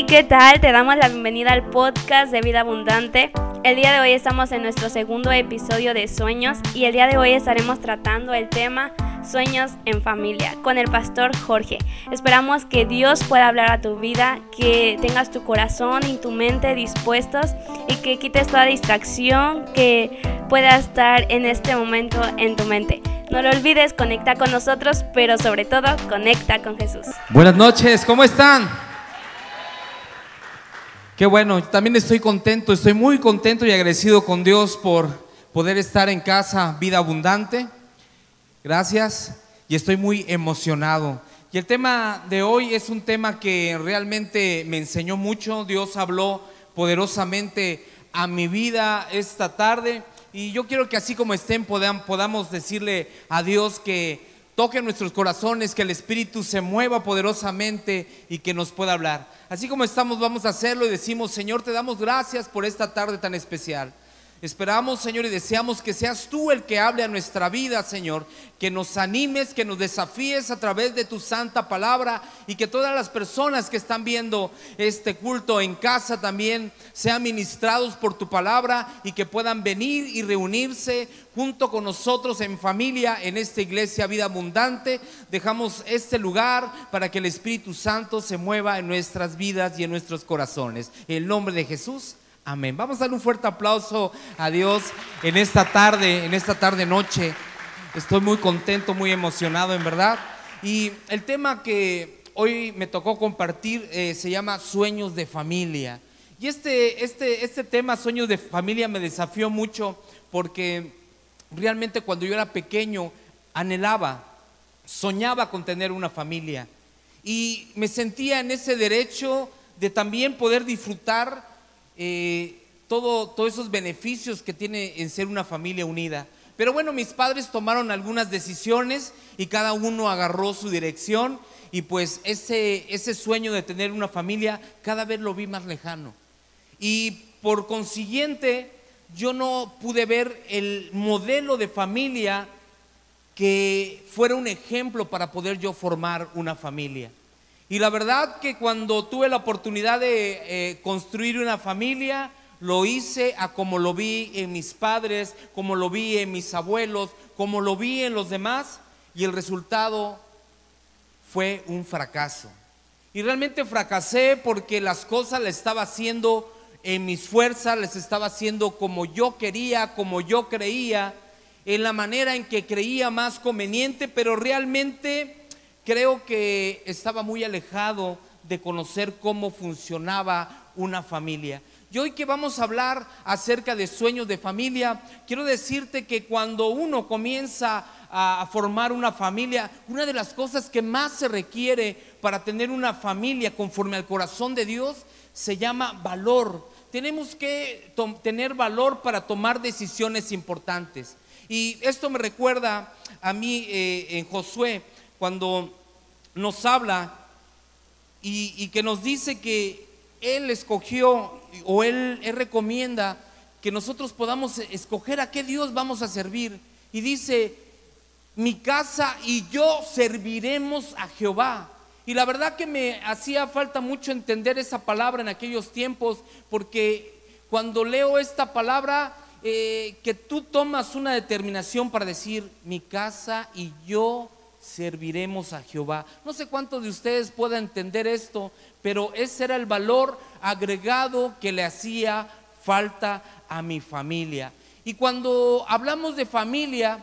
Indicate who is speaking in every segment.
Speaker 1: Hey, ¿qué tal? Te damos la bienvenida al podcast de Vida Abundante. El día de hoy estamos en nuestro segundo episodio de Sueños y el día de hoy estaremos tratando el tema Sueños en familia con el pastor Jorge. Esperamos que Dios pueda hablar a tu vida, que tengas tu corazón y tu mente dispuestos y que quites toda distracción que pueda estar en este momento en tu mente. No lo olvides, conecta con nosotros, pero sobre todo conecta con Jesús.
Speaker 2: Buenas noches, ¿cómo están? Qué bueno, también estoy contento, estoy muy contento y agradecido con Dios por poder estar en casa, vida abundante. Gracias y estoy muy emocionado. Y el tema de hoy es un tema que realmente me enseñó mucho. Dios habló poderosamente a mi vida esta tarde. Y yo quiero que así como estén podamos decirle a Dios que toque nuestros corazones, que el Espíritu se mueva poderosamente y que nos pueda hablar. Así como estamos, vamos a hacerlo y decimos, Señor, te damos gracias por esta tarde tan especial. Esperamos, Señor, y deseamos que seas tú el que hable a nuestra vida, Señor, que nos animes, que nos desafíes a través de tu santa palabra y que todas las personas que están viendo este culto en casa también sean ministrados por tu palabra y que puedan venir y reunirse junto con nosotros en familia en esta iglesia Vida Abundante. Dejamos este lugar para que el Espíritu Santo se mueva en nuestras vidas y en nuestros corazones. En el nombre de Jesús. Amén. Vamos a dar un fuerte aplauso a Dios en esta tarde, en esta tarde noche. Estoy muy contento, muy emocionado, en verdad. Y el tema que hoy me tocó compartir eh, se llama Sueños de Familia. Y este, este, este tema, Sueños de Familia, me desafió mucho porque realmente cuando yo era pequeño anhelaba, soñaba con tener una familia. Y me sentía en ese derecho de también poder disfrutar eh, todo, todos esos beneficios que tiene en ser una familia unida. Pero bueno, mis padres tomaron algunas decisiones y cada uno agarró su dirección y pues ese, ese sueño de tener una familia cada vez lo vi más lejano. Y por consiguiente, yo no pude ver el modelo de familia que fuera un ejemplo para poder yo formar una familia. Y la verdad que cuando tuve la oportunidad de eh, construir una familia, lo hice a como lo vi en mis padres, como lo vi en mis abuelos, como lo vi en los demás, y el resultado fue un fracaso. Y realmente fracasé porque las cosas las estaba haciendo en mis fuerzas, les estaba haciendo como yo quería, como yo creía, en la manera en que creía más conveniente, pero realmente creo que estaba muy alejado de conocer cómo funcionaba una familia. Y hoy que vamos a hablar acerca de sueños de familia, quiero decirte que cuando uno comienza a formar una familia, una de las cosas que más se requiere para tener una familia conforme al corazón de Dios se llama valor. Tenemos que tener valor para tomar decisiones importantes. Y esto me recuerda a mí eh, en Josué, cuando nos habla y, que nos dice que Él escogió o él, recomienda que nosotros podamos escoger a qué Dios vamos a servir. Y dice, mi casa y yo serviremos a Jehová. Y la verdad que me hacía falta mucho entender esa palabra en aquellos tiempos, porque cuando leo esta palabra, eh, que tú tomas una determinación para decir, mi casa y yo serviremos a Jehová. No sé cuántos de ustedes puedan entender esto, pero ese era el valor agregado que le hacía falta a mi familia. Y cuando hablamos de familia,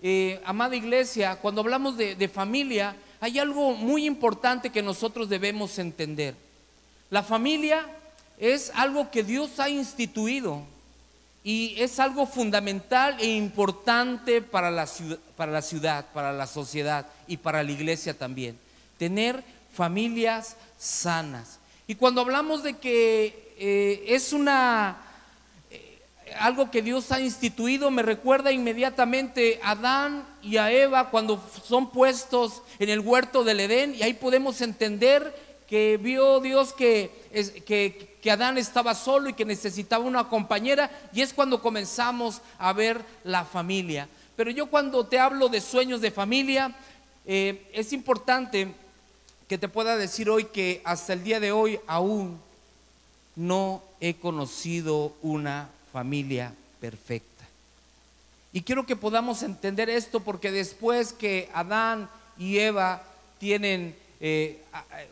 Speaker 2: eh, amada iglesia, cuando hablamos de familia, hay algo muy importante que nosotros debemos entender. La familia es algo que Dios ha instituido. Y es algo fundamental e importante para la, ciudad, para la ciudad, para la sociedad y para la iglesia también. Tener familias sanas. Y cuando hablamos de que eh, es una eh, algo que Dios ha instituido, me recuerda inmediatamente a Adán y a Eva cuando son puestos en el huerto del Edén y ahí podemos entender que vio Dios que, que, que Adán estaba solo y que necesitaba una compañera y es cuando comenzamos a ver la familia. Pero yo cuando te hablo de sueños de familia, eh, es importante que te pueda decir hoy que hasta el día de hoy aún no he conocido una familia perfecta. Y quiero que podamos entender esto porque después que Adán y Eva tienen eh,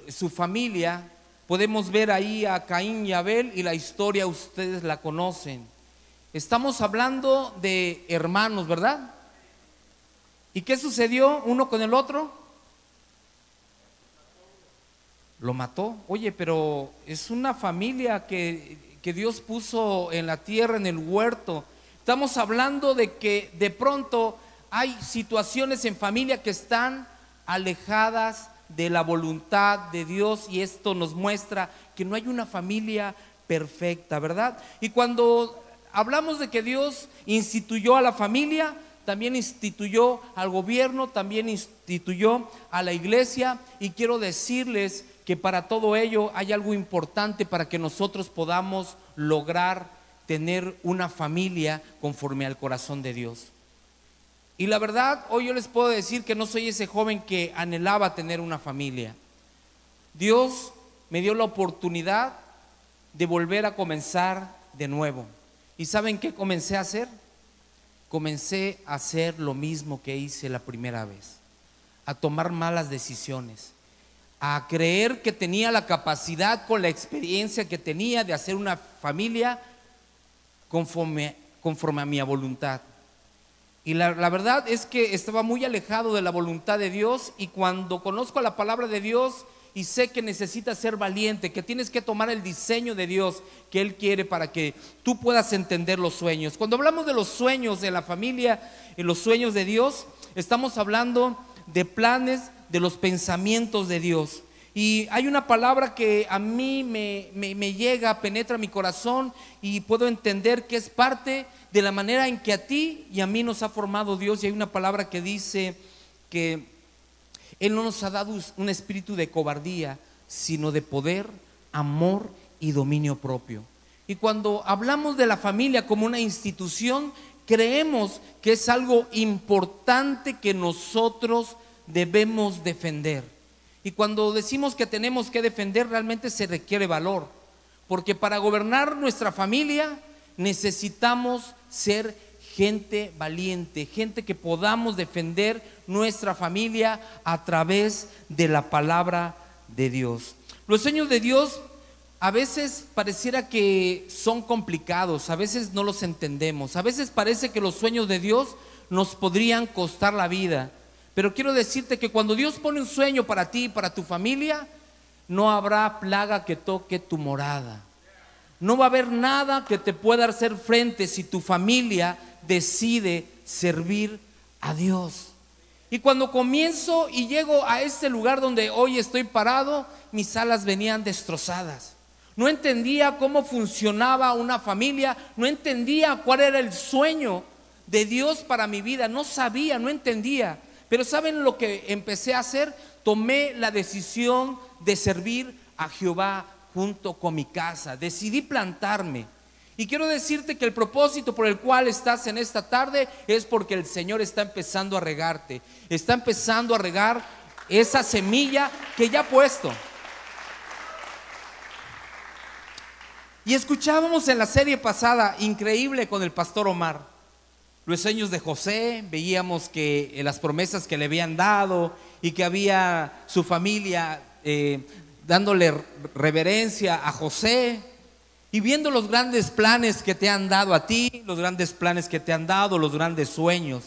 Speaker 2: su familia, podemos ver ahí a Caín y Abel y la historia ustedes la conocen. Estamos hablando de hermanos, ¿verdad? ¿Y qué sucedió uno con el otro? Lo mató. Oye, pero es una familia que, que Dios puso en la tierra, en el huerto. Estamos hablando de que de pronto hay situaciones en familia que están alejadas de la voluntad de Dios y esto nos muestra que no hay una familia perfecta, ¿verdad? Y cuando hablamos de que Dios instituyó a la familia, también instituyó al gobierno, también instituyó a la iglesia y quiero decirles que para todo ello hay algo importante para que nosotros podamos lograr tener una familia conforme al corazón de Dios. Y la verdad, hoy yo les puedo decir que no soy ese joven que anhelaba tener una familia. Dios me dio la oportunidad de volver a comenzar de nuevo. ¿Y saben qué comencé a hacer? Comencé a hacer lo mismo que hice la primera vez, a tomar malas decisiones, a creer que tenía la capacidad con la experiencia que tenía de hacer una familia conforme, a mi voluntad. Y la, verdad es que estaba muy alejado de la voluntad de Dios y cuando conozco la palabra de Dios y sé que necesitas ser valiente, que tienes que tomar el diseño de Dios que Él quiere para que tú puedas entender los sueños. Cuando hablamos de los sueños de la familia y los sueños de Dios, estamos hablando de planes, de los pensamientos de Dios. Y hay una palabra que a mí me, llega, penetra mi corazón y puedo entender que es parte de la manera en que a ti y a mí nos ha formado Dios. Y hay una palabra que dice que Él no nos ha dado un espíritu de cobardía, sino de poder, amor y dominio propio. Y cuando hablamos de la familia como una institución, creemos que es algo importante que nosotros debemos defender. Y cuando decimos que tenemos que defender, realmente se requiere valor. Porque para gobernar nuestra familia necesitamos ser gente valiente, gente que podamos defender nuestra familia a través de la palabra de Dios. Los sueños de Dios a veces pareciera que son complicados, a veces no los entendemos, a veces parece que los sueños de Dios nos podrían costar la vida. Pero quiero decirte que cuando Dios pone un sueño para ti y para tu familia, no habrá plaga que toque tu morada. No va a haber nada que te pueda hacer frente si tu familia decide servir a Dios. Y cuando comienzo y llego a este lugar donde hoy estoy parado, mis alas venían destrozadas. No entendía cómo funcionaba una familia, no entendía cuál era el sueño de Dios para mi vida, no sabía, no entendía. Pero ¿saben lo que empecé a hacer? Tomé la decisión de servir a Jehová junto con mi casa. Decidí plantarme. Y quiero decirte que el propósito por el cual estás en esta tarde es porque el Señor está empezando a regarte. Está empezando a regar esa semilla que ya ha puesto. Y escuchábamos en la serie pasada, increíble con el pastor Omar, los sueños de José, veíamos que las promesas que le habían dado y que había su familia eh, dándole reverencia a José y viendo los grandes planes que te han dado a ti, los grandes planes que te han dado, los grandes sueños.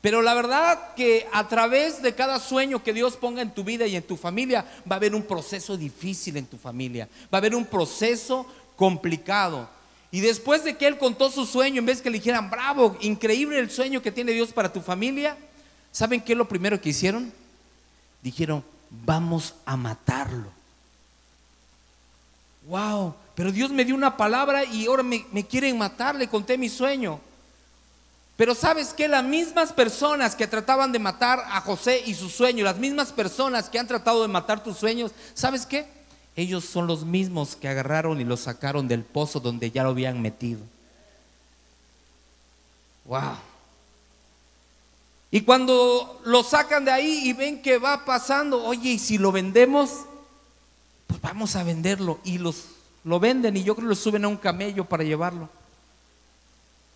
Speaker 2: Pero la verdad que a través de cada sueño que Dios ponga en tu vida y en tu familia, va a haber un proceso difícil en tu familia, va a haber un proceso complicado. Y después de que Él contó su sueño, en vez que le dijeran, bravo, increíble el sueño que tiene Dios para tu familia, ¿saben qué es lo primero que hicieron? Dijeron, vamos a matarlo wow, pero Dios me dio una palabra y ahora me, quieren matar, le conté mi sueño. Pero sabes que las mismas personas que trataban de matar a José y su sueño, las mismas personas que han tratado de matar tus sueños, ¿sabes qué? Ellos son los mismos que agarraron y lo sacaron del pozo donde ya lo habían metido. Wow. Y cuando lo sacan de ahí y ven que va pasando, oye, y si lo vendemos, pues vamos a venderlo. Y los, lo venden y yo creo que lo suben a un camello para llevarlo.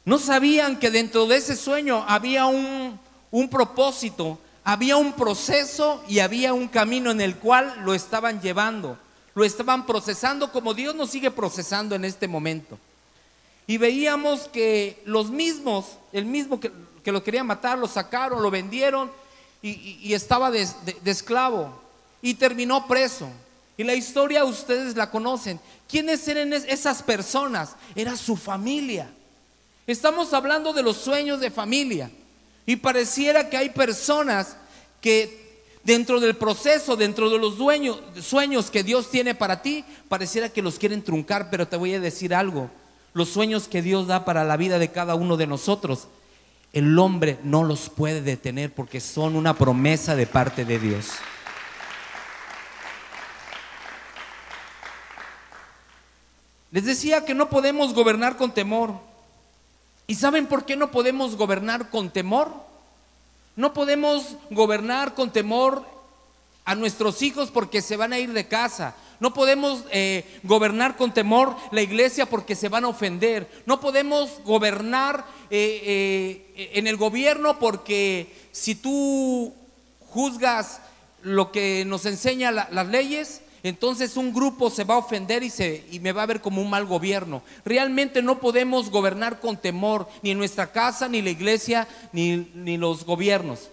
Speaker 2: No sabían que dentro de ese sueño había un, un propósito, había un proceso y había un camino en el cual lo estaban llevando, lo estaban procesando como Dios nos sigue procesando en este momento. Y veíamos que los mismos, el mismo que, que lo querían matar, lo sacaron, lo vendieron y, estaba de, esclavo y terminó preso. Y la historia ustedes la conocen. ¿Quiénes eran esas personas? Era su familia. Estamos hablando de los sueños de familia. Y pareciera que hay personas que dentro del proceso, dentro de los sueños que Dios tiene para ti, pareciera que los quieren truncar, pero te voy a decir algo. Los sueños que Dios da para la vida de cada uno de nosotros el hombre no los puede detener porque son una promesa de parte de Dios. Les decía que no podemos gobernar con temor. ¿Y saben por qué no podemos gobernar con temor? No podemos gobernar con temor a nuestros hijos porque se van a ir de casa. No podemos eh, gobernar con temor la iglesia porque se van a ofender. No podemos gobernar eh, eh, en el gobierno porque si tú juzgas lo que nos enseña las leyes, entonces un grupo se va a ofender y, se, y me va a ver como un mal gobierno. Realmente no podemos gobernar con temor, ni nuestra casa, ni la iglesia, ni, ni los gobiernos.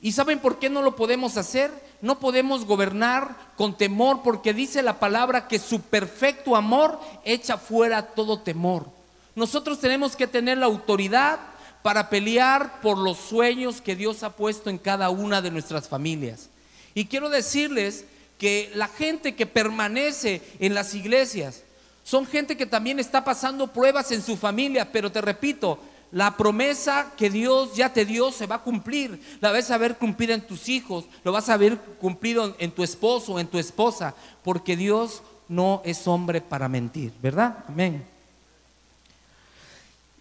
Speaker 2: ¿Y saben por qué no lo podemos hacer? No podemos gobernar con temor porque dice la palabra que su perfecto amor echa fuera todo temor. Nosotros tenemos que tener la autoridad para pelear por los sueños que Dios ha puesto en cada una de nuestras familias. Y quiero decirles que la gente que permanece en las iglesias son gente que también está pasando pruebas en su familia, pero te repito, la promesa que Dios ya te dio se va a cumplir. La vas a ver cumplida en tus hijos, lo vas a ver cumplido en tu esposo, en tu esposa, porque Dios no es hombre para mentir, ¿verdad? Amén.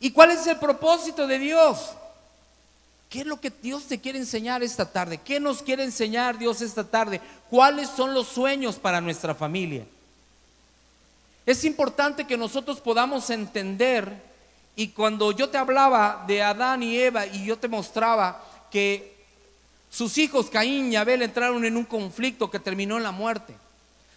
Speaker 2: ¿Y cuál es el propósito de Dios? ¿Qué es lo que Dios te quiere enseñar esta tarde? ¿Qué nos quiere enseñar Dios esta tarde? ¿Cuáles son los sueños para nuestra familia? Es importante que nosotros podamos entender y cuando yo te hablaba de Adán y Eva y yo te mostraba que sus hijos Caín y Abel entraron en un conflicto que terminó en la muerte.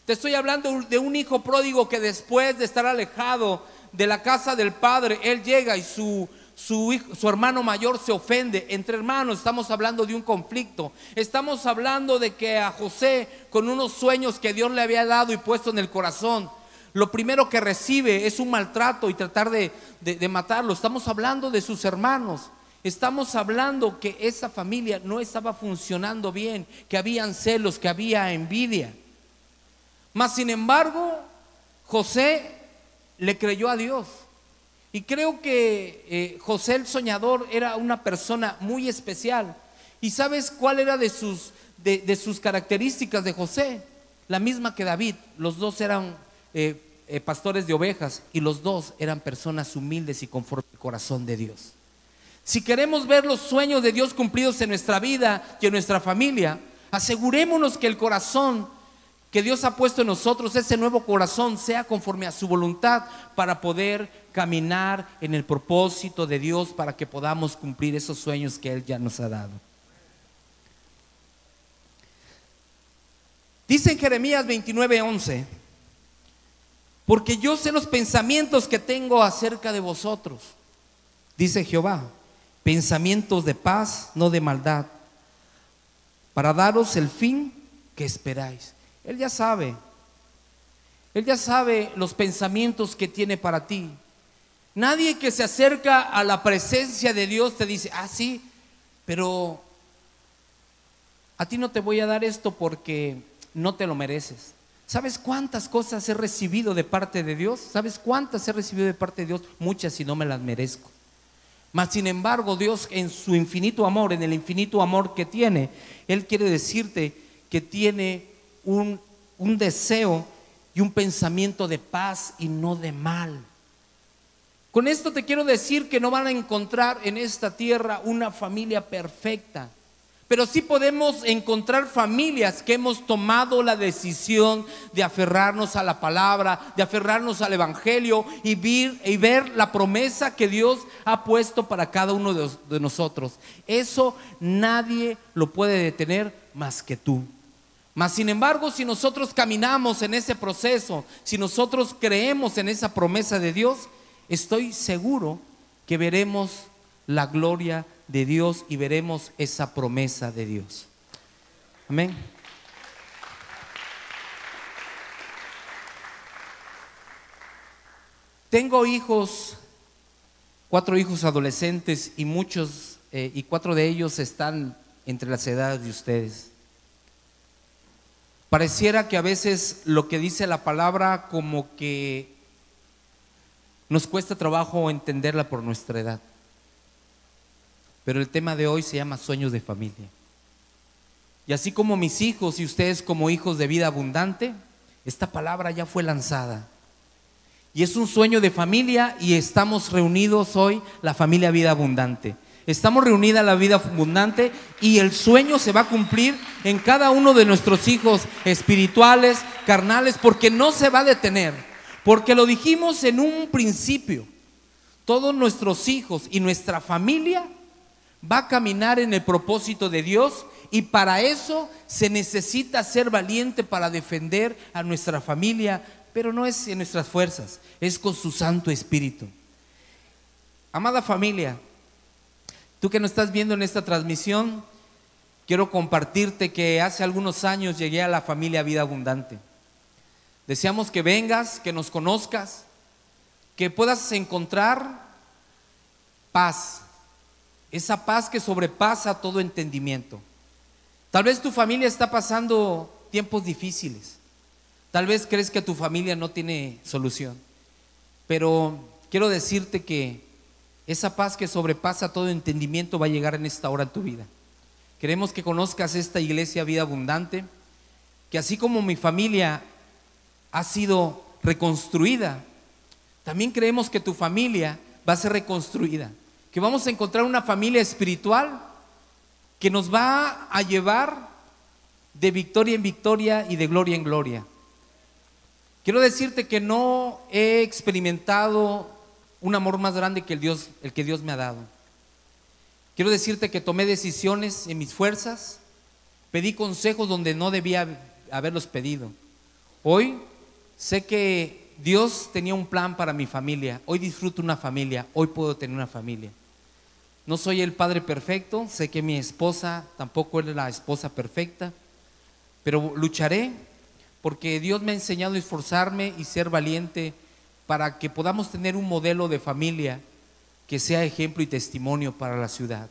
Speaker 2: Te estoy hablando de un hijo pródigo que después de estar alejado de la casa del padre, él llega y su, su, su, hermano mayor se ofende. Entre hermanos estamos hablando de un conflicto. Estamos hablando de que a José, con unos sueños que Dios le había dado y puesto en el corazón, lo primero que recibe es un maltrato y tratar de, matarlo. Estamos hablando de sus hermanos. Estamos hablando que esa familia no estaba funcionando bien, que habían celos, que había envidia. Mas, sin embargo, José le creyó a Dios. Y creo que eh, José el soñador era una persona muy especial. ¿Y sabes cuál era de sus, de sus características de José? La misma que David. Los dos eran eh, eh, pastores de ovejas y los dos eran personas humildes y conforme al corazón de Dios. Si queremos ver los sueños de Dios cumplidos en nuestra vida y en nuestra familia, asegurémonos que el corazón que Dios ha puesto en nosotros, ese nuevo corazón, sea conforme a su voluntad para poder caminar en el propósito de Dios para que podamos cumplir esos sueños que Él ya nos ha dado. Dice en Jeremías 29:11, porque yo sé los pensamientos que tengo acerca de vosotros, dice Jehová, pensamientos de paz, no de maldad, para daros el fin que esperáis. Él ya sabe, Él ya sabe los pensamientos que tiene para ti. Nadie que se acerca a la presencia de Dios te dice, ah, sí, pero a ti no te voy a dar esto porque no te lo mereces. ¿Sabes cuántas cosas he recibido de parte de Dios? ¿Sabes cuántas he recibido de parte de Dios? Muchas y no me las merezco. Mas sin embargo, Dios en su infinito amor, en el infinito amor que tiene, Él quiere decirte que tiene un, un deseo y un pensamiento de paz y no de mal. Con esto te quiero decir que no van a encontrar en esta tierra una familia perfecta, pero sí podemos encontrar familias que hemos tomado la decisión de aferrarnos a la palabra, de aferrarnos al Evangelio y ver, y ver la promesa que Dios ha puesto para cada uno de nosotros. Eso nadie lo puede detener más que tú. Mas sin embargo, si nosotros caminamos en ese proceso, si nosotros creemos en esa promesa de Dios, estoy seguro que veremos la gloria de Dios y veremos esa promesa de Dios. Amén. Tengo hijos, cuatro hijos adolescentes y muchos, eh, y cuatro de ellos están entre las edades de ustedes. Pareciera que a veces lo que dice la palabra como que nos cuesta trabajo entenderla por nuestra edad. Pero el tema de hoy se llama sueños de familia. Y así como mis hijos y ustedes como hijos de vida abundante, esta palabra ya fue lanzada. Y es un sueño de familia y estamos reunidos hoy, la familia Vida Abundante. Estamos reunida la vida abundante y el sueño se va a cumplir en cada uno de nuestros hijos espirituales, carnales, porque no se va a detener. Porque lo dijimos en un principio. Todos nuestros hijos y nuestra familia va a caminar en el propósito de Dios y para eso se necesita ser valiente para defender a nuestra familia, pero no es en nuestras fuerzas, es con su Santo Espíritu. Amada familia, tú que nos estás viendo en esta transmisión, quiero compartirte que hace algunos años llegué a la familia Vida Abundante. Deseamos que vengas, que nos conozcas, que puedas encontrar paz, esa paz que sobrepasa todo entendimiento. Tal vez tu familia está pasando tiempos difíciles. Tal vez crees que tu familia no tiene solución. Pero quiero decirte que esa paz que sobrepasa todo entendimiento va a llegar en esta hora en tu vida. Queremos que conozcas esta iglesia vida abundante, que así como mi familia ha sido reconstruida, también creemos que tu familia va a ser reconstruida que vamos a encontrar una familia espiritual que nos va a llevar de victoria en victoria y de gloria en gloria. Quiero decirte que no he experimentado un amor más grande que el, Dios, el que Dios me ha dado. Quiero decirte que tomé decisiones en mis fuerzas, pedí consejos donde no debía haberlos pedido. Hoy sé que Dios tenía un plan para mi familia. Hoy disfruto una familia. Hoy puedo tener una familia. No soy el padre perfecto, sé que mi esposa tampoco es la esposa perfecta, pero lucharé porque Dios me ha enseñado a esforzarme y ser valiente para que podamos tener un modelo de familia que sea ejemplo y testimonio para la ciudad.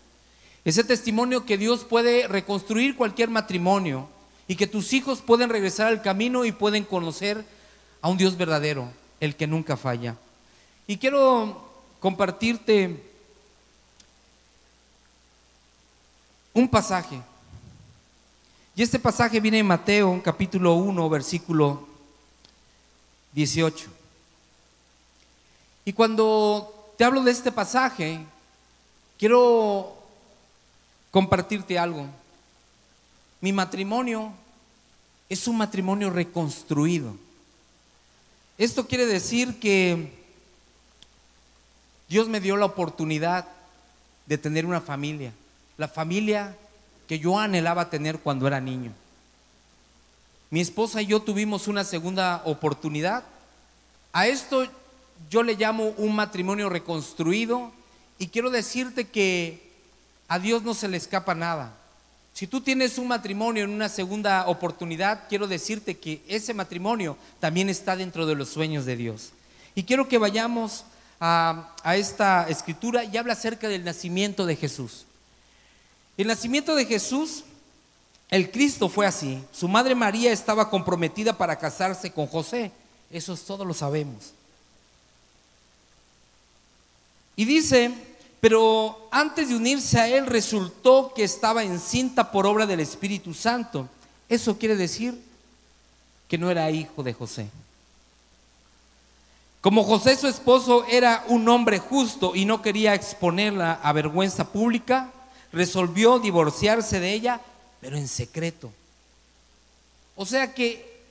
Speaker 2: Ese testimonio que Dios puede reconstruir cualquier matrimonio y que tus hijos pueden regresar al camino y pueden conocer a un Dios verdadero, el que nunca falla. Y quiero compartirte un pasaje. Y este pasaje viene en Mateo, capítulo 1, versículo 18. Y cuando te hablo de este pasaje, quiero compartirte algo. Mi matrimonio es un matrimonio reconstruido. Esto quiere decir que Dios me dio la oportunidad de tener una familia la familia que yo anhelaba tener cuando era niño. Mi esposa y yo tuvimos una segunda oportunidad. A esto yo le llamo un matrimonio reconstruido y quiero decirte que a Dios no se le escapa nada. Si tú tienes un matrimonio en una segunda oportunidad, quiero decirte que ese matrimonio también está dentro de los sueños de Dios. Y quiero que vayamos a, esta escritura y habla acerca del nacimiento de Jesús. El nacimiento de Jesús, el Cristo fue así. Su madre María estaba comprometida para casarse con José. Eso es todo lo sabemos. Y dice, pero antes de unirse a él resultó que estaba encinta por obra del Espíritu Santo. Eso quiere decir que no era hijo de José. Como José su esposo era un hombre justo y no quería exponerla a vergüenza pública, resolvió divorciarse de ella, pero en secreto. O sea que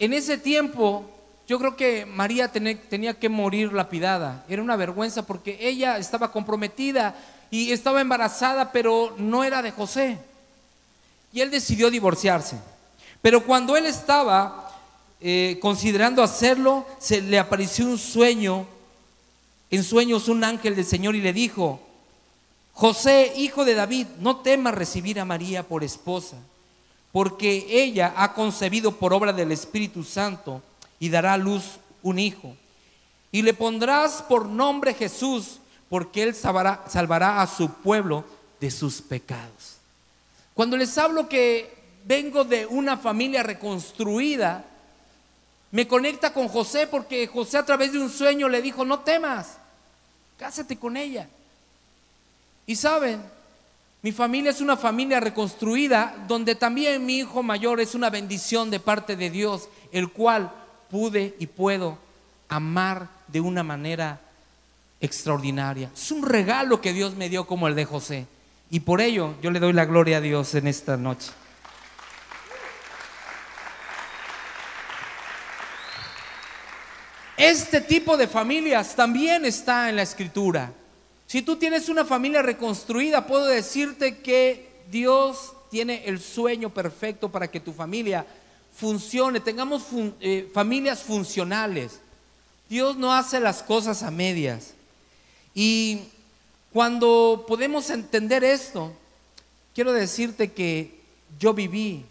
Speaker 2: en ese tiempo yo creo que María tenía que morir lapidada. Era una vergüenza porque ella estaba comprometida y estaba embarazada, pero no era de José. Y él decidió divorciarse. Pero cuando él estaba eh, considerando hacerlo, se le apareció un sueño, en sueños un ángel del Señor y le dijo, José, hijo de David, no temas recibir a María por esposa, porque ella ha concebido por obra del Espíritu Santo y dará a luz un hijo. Y le pondrás por nombre Jesús, porque él salvará, salvará a su pueblo de sus pecados. Cuando les hablo que vengo de una familia reconstruida, me conecta con José porque José a través de un sueño le dijo, no temas, cásate con ella. Y saben, mi familia es una familia reconstruida donde también mi hijo mayor es una bendición de parte de Dios, el cual pude y puedo amar de una manera extraordinaria. Es un regalo que Dios me dio como el de José. Y por ello yo le doy la gloria a Dios en esta noche. Este tipo de familias también está en la escritura. Si tú tienes una familia reconstruida, puedo decirte que Dios tiene el sueño perfecto para que tu familia funcione, tengamos eh, familias funcionales. Dios no hace las cosas a medias. Y cuando podemos entender esto, quiero decirte que yo viví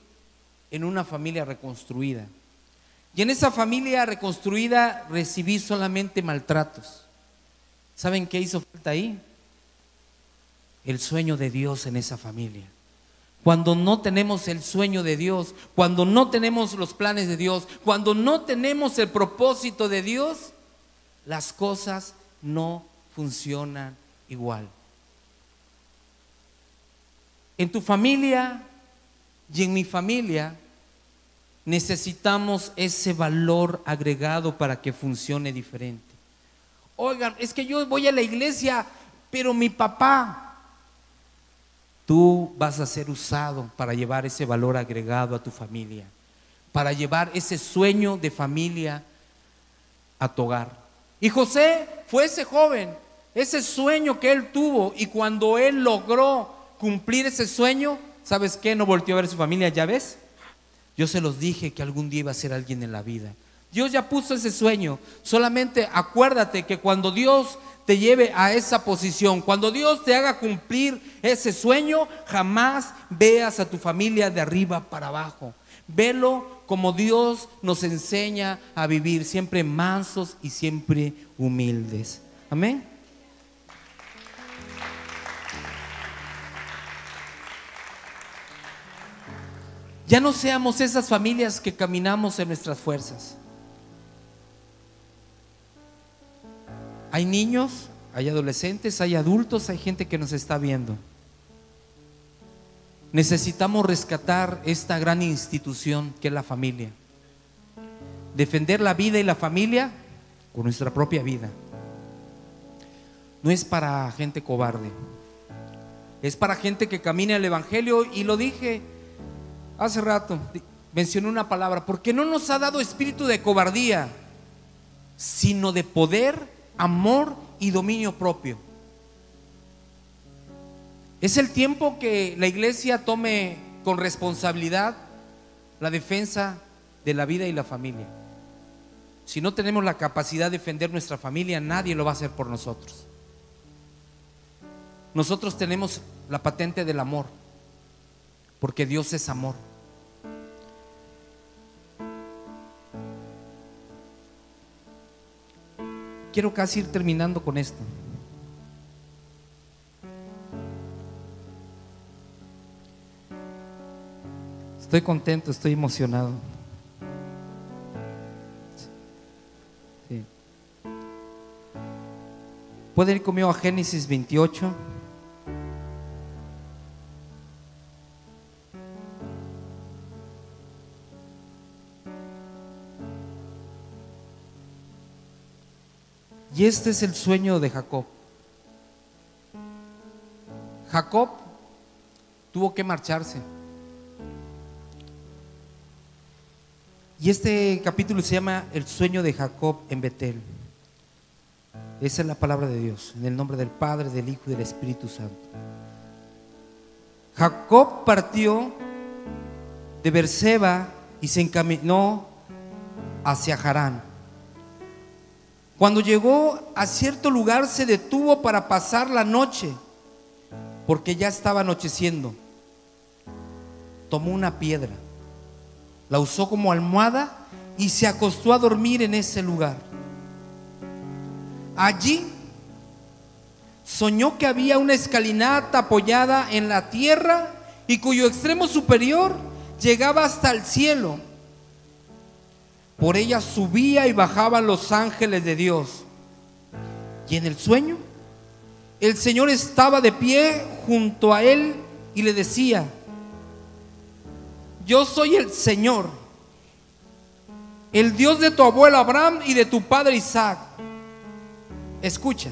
Speaker 2: en una familia reconstruida. Y en esa familia reconstruida recibí solamente maltratos. ¿Saben qué hizo falta ahí? El sueño de Dios en esa familia. Cuando no tenemos el sueño de Dios, cuando no tenemos los planes de Dios, cuando no tenemos el propósito de Dios, las cosas no funcionan igual. En tu familia y en mi familia necesitamos ese valor agregado para que funcione diferente. Oigan, es que yo voy a la iglesia, pero mi papá, tú vas a ser usado para llevar ese valor agregado a tu familia, para llevar ese sueño de familia a tu hogar. Y José fue ese joven, ese sueño que él tuvo, y cuando él logró cumplir ese sueño, ¿sabes qué? No volvió a ver su familia, ¿ya ves? Yo se los dije que algún día iba a ser alguien en la vida. Dios ya puso ese sueño. Solamente acuérdate que cuando Dios te lleve a esa posición, cuando Dios te haga cumplir ese sueño, jamás veas a tu familia de arriba para abajo. Velo como Dios nos enseña a vivir, siempre mansos y siempre humildes. Amén. Ya no seamos esas familias que caminamos en nuestras fuerzas. Hay niños, hay adolescentes, hay adultos, hay gente que nos está viendo. Necesitamos rescatar esta gran institución que es la familia. Defender la vida y la familia con nuestra propia vida. No es para gente cobarde. Es para gente que camina el Evangelio y lo dije hace rato mencioné una palabra, porque no nos ha dado espíritu de cobardía, sino de poder, amor y dominio propio. Es el tiempo que la iglesia tome con responsabilidad la defensa de la vida y la familia. Si no tenemos la capacidad de defender nuestra familia, nadie lo va a hacer por nosotros. Nosotros tenemos la patente del amor, porque Dios es amor. Quiero casi ir terminando con esto. Estoy contento, estoy emocionado. Sí. ¿Pueden ir conmigo a Génesis 28? Este es el sueño de Jacob. Jacob tuvo que marcharse. Y este capítulo se llama El sueño de Jacob en Betel. Esa es la palabra de Dios, en el nombre del Padre, del Hijo y del Espíritu Santo. Jacob partió de Berseba y se encaminó hacia Harán. Cuando llegó a cierto lugar se detuvo para pasar la noche, porque ya estaba anocheciendo. Tomó una piedra la usó como almohada y se acostó a dormir en ese lugar. Allí soñó que había una escalinata apoyada en la tierra y cuyo extremo superior llegaba hasta el cielo. Por ella subía y bajaban los ángeles de Dios. Y en el sueño, el Señor estaba de pie junto a él y le decía, yo soy el Señor, el Dios de tu abuelo Abraham y de tu padre Isaac. Escucha,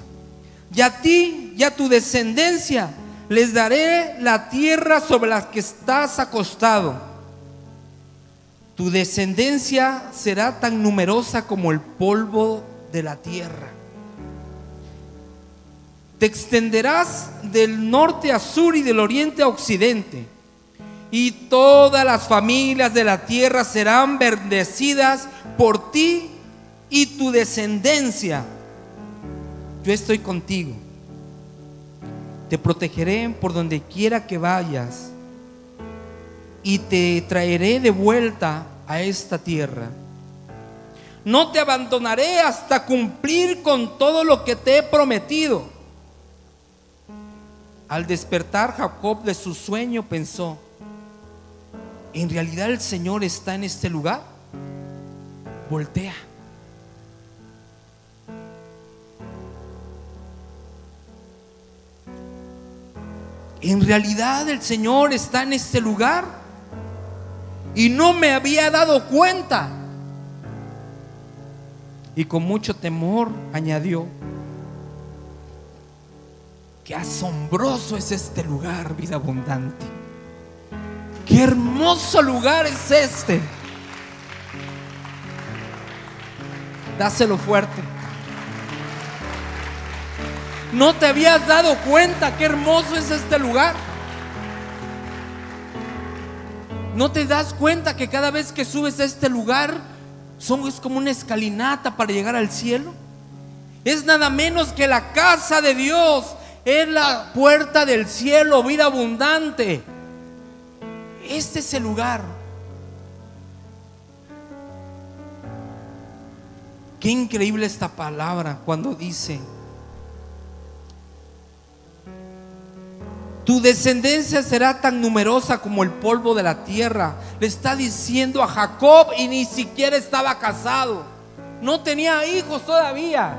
Speaker 2: y a ti y a tu descendencia les daré la tierra sobre la que estás acostado. Tu descendencia será tan numerosa como el polvo de la tierra. Te extenderás del norte a sur y del oriente a occidente y todas las familias de la tierra serán bendecidas por ti y tu descendencia. Yo estoy contigo. Te protegeré por donde quiera que vayas y te traeré de vuelta a esta tierra. No te abandonaré hasta cumplir con todo lo que te he prometido. Al despertar Jacob de su sueño pensó, ¿en realidad el Señor está en este lugar? Voltea. ¿En realidad el Señor está en este lugar? Y no me había dado cuenta. Y con mucho temor añadió, qué asombroso es este lugar, vida abundante. Qué hermoso lugar es este. Dáselo fuerte. ¿No te habías dado cuenta qué hermoso es este lugar? ¿No te das cuenta que cada vez que subes a este lugar son, es como una escalinata para llegar al cielo? Es nada menos que la casa de Dios, es la puerta del cielo, vida abundante. Este es el lugar. Qué increíble esta palabra cuando dice, tu descendencia será tan numerosa como el polvo de la tierra. Le está diciendo a Jacob y ni siquiera estaba casado. No tenía hijos todavía.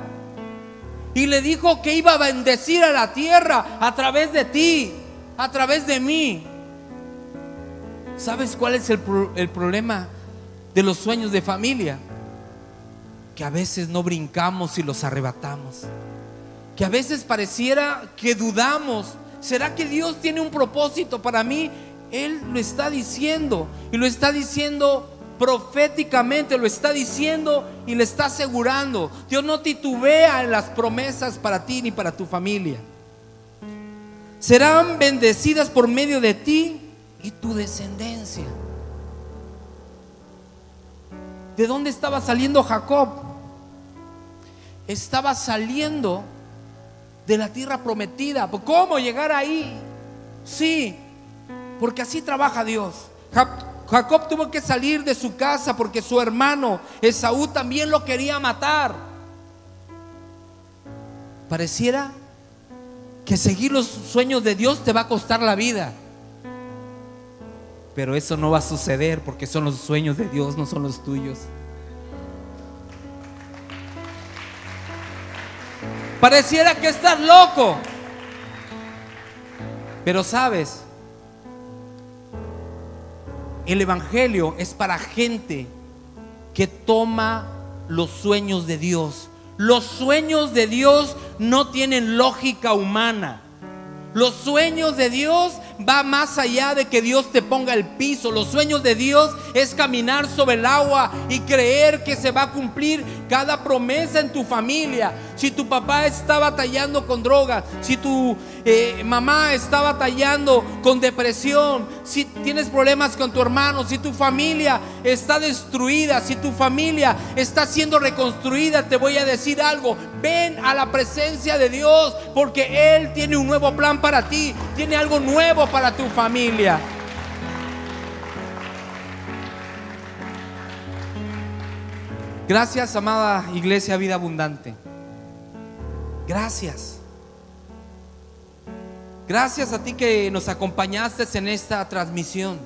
Speaker 2: Y le dijo que iba a bendecir a la tierra a través de ti, a través de mí. ¿Sabes cuál es el, problema de los sueños de familia? Que a veces no brincamos y los arrebatamos. Que a veces pareciera que dudamos. ¿Será que Dios tiene un propósito para mí? Él lo está diciendo y lo está diciendo proféticamente, lo está diciendo y le está asegurando. Dios no titubea en las promesas para ti ni para tu familia. Serán bendecidas por medio de ti y tu descendencia. ¿De dónde estaba saliendo Jacob? Estaba saliendo de la tierra prometida. ¿Cómo llegar ahí? Sí, porque así trabaja Dios. Jacob tuvo que salir de su casa porque su hermano Esaú también lo quería matar. Pareciera que seguir los sueños de Dios te va a costar la vida. Pero eso no va a suceder porque son los sueños de Dios, no son los tuyos. Pareciera que estás loco. Pero sabes, el Evangelio es para gente que toma los sueños de Dios, Los sueños de Dios no tienen lógica humana. Los sueños de Dios va más allá de que Dios te ponga el piso. Los sueños de Dios es caminar sobre el agua y creer que se va a cumplir cada promesa en tu familia. Si tu papá está batallando con drogas, si tu eh, mamá está batallando con depresión, si tienes problemas con tu hermano, si tu familia está destruida, si tu familia está siendo reconstruida, te voy a decir algo. Ven a la presencia de Dios porque Él tiene un nuevo plan para ti, tiene algo nuevo para tu familia. Gracias, amada Iglesia Vida Abundante. Gracias. Gracias a ti que nos acompañaste en esta transmisión.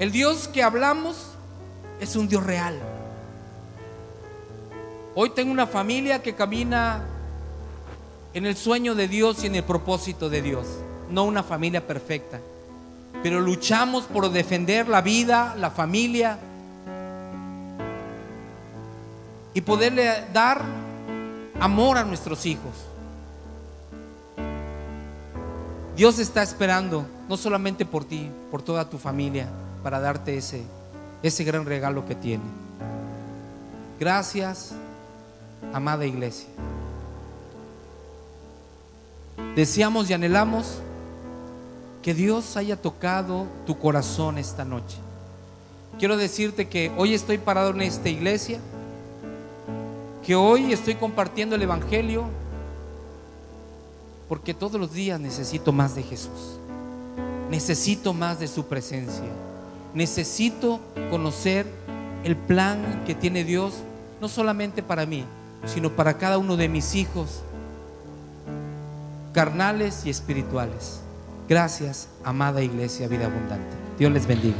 Speaker 2: El Dios que hablamos es un Dios real. Hoy tengo una familia que camina en el sueño de Dios y en el propósito de Dios. No una familia perfecta, pero luchamos por defender la vida, la familia y poderle dar amor a nuestros hijos. Dios está esperando, no solamente por ti, por toda tu familia, para darte ese, ese gran regalo que tiene. Gracias, amada iglesia. Deseamos y anhelamos que Dios haya tocado tu corazón esta noche. Quiero decirte que hoy estoy parado en esta iglesia que hoy estoy compartiendo el Evangelio porque todos los días necesito más de Jesús. Necesito más de su presencia. Necesito conocer el plan que tiene Dios, no solamente para mí, sino para cada uno de mis hijos, carnales y espirituales. Gracias, amada iglesia, vida abundante. Dios les bendiga.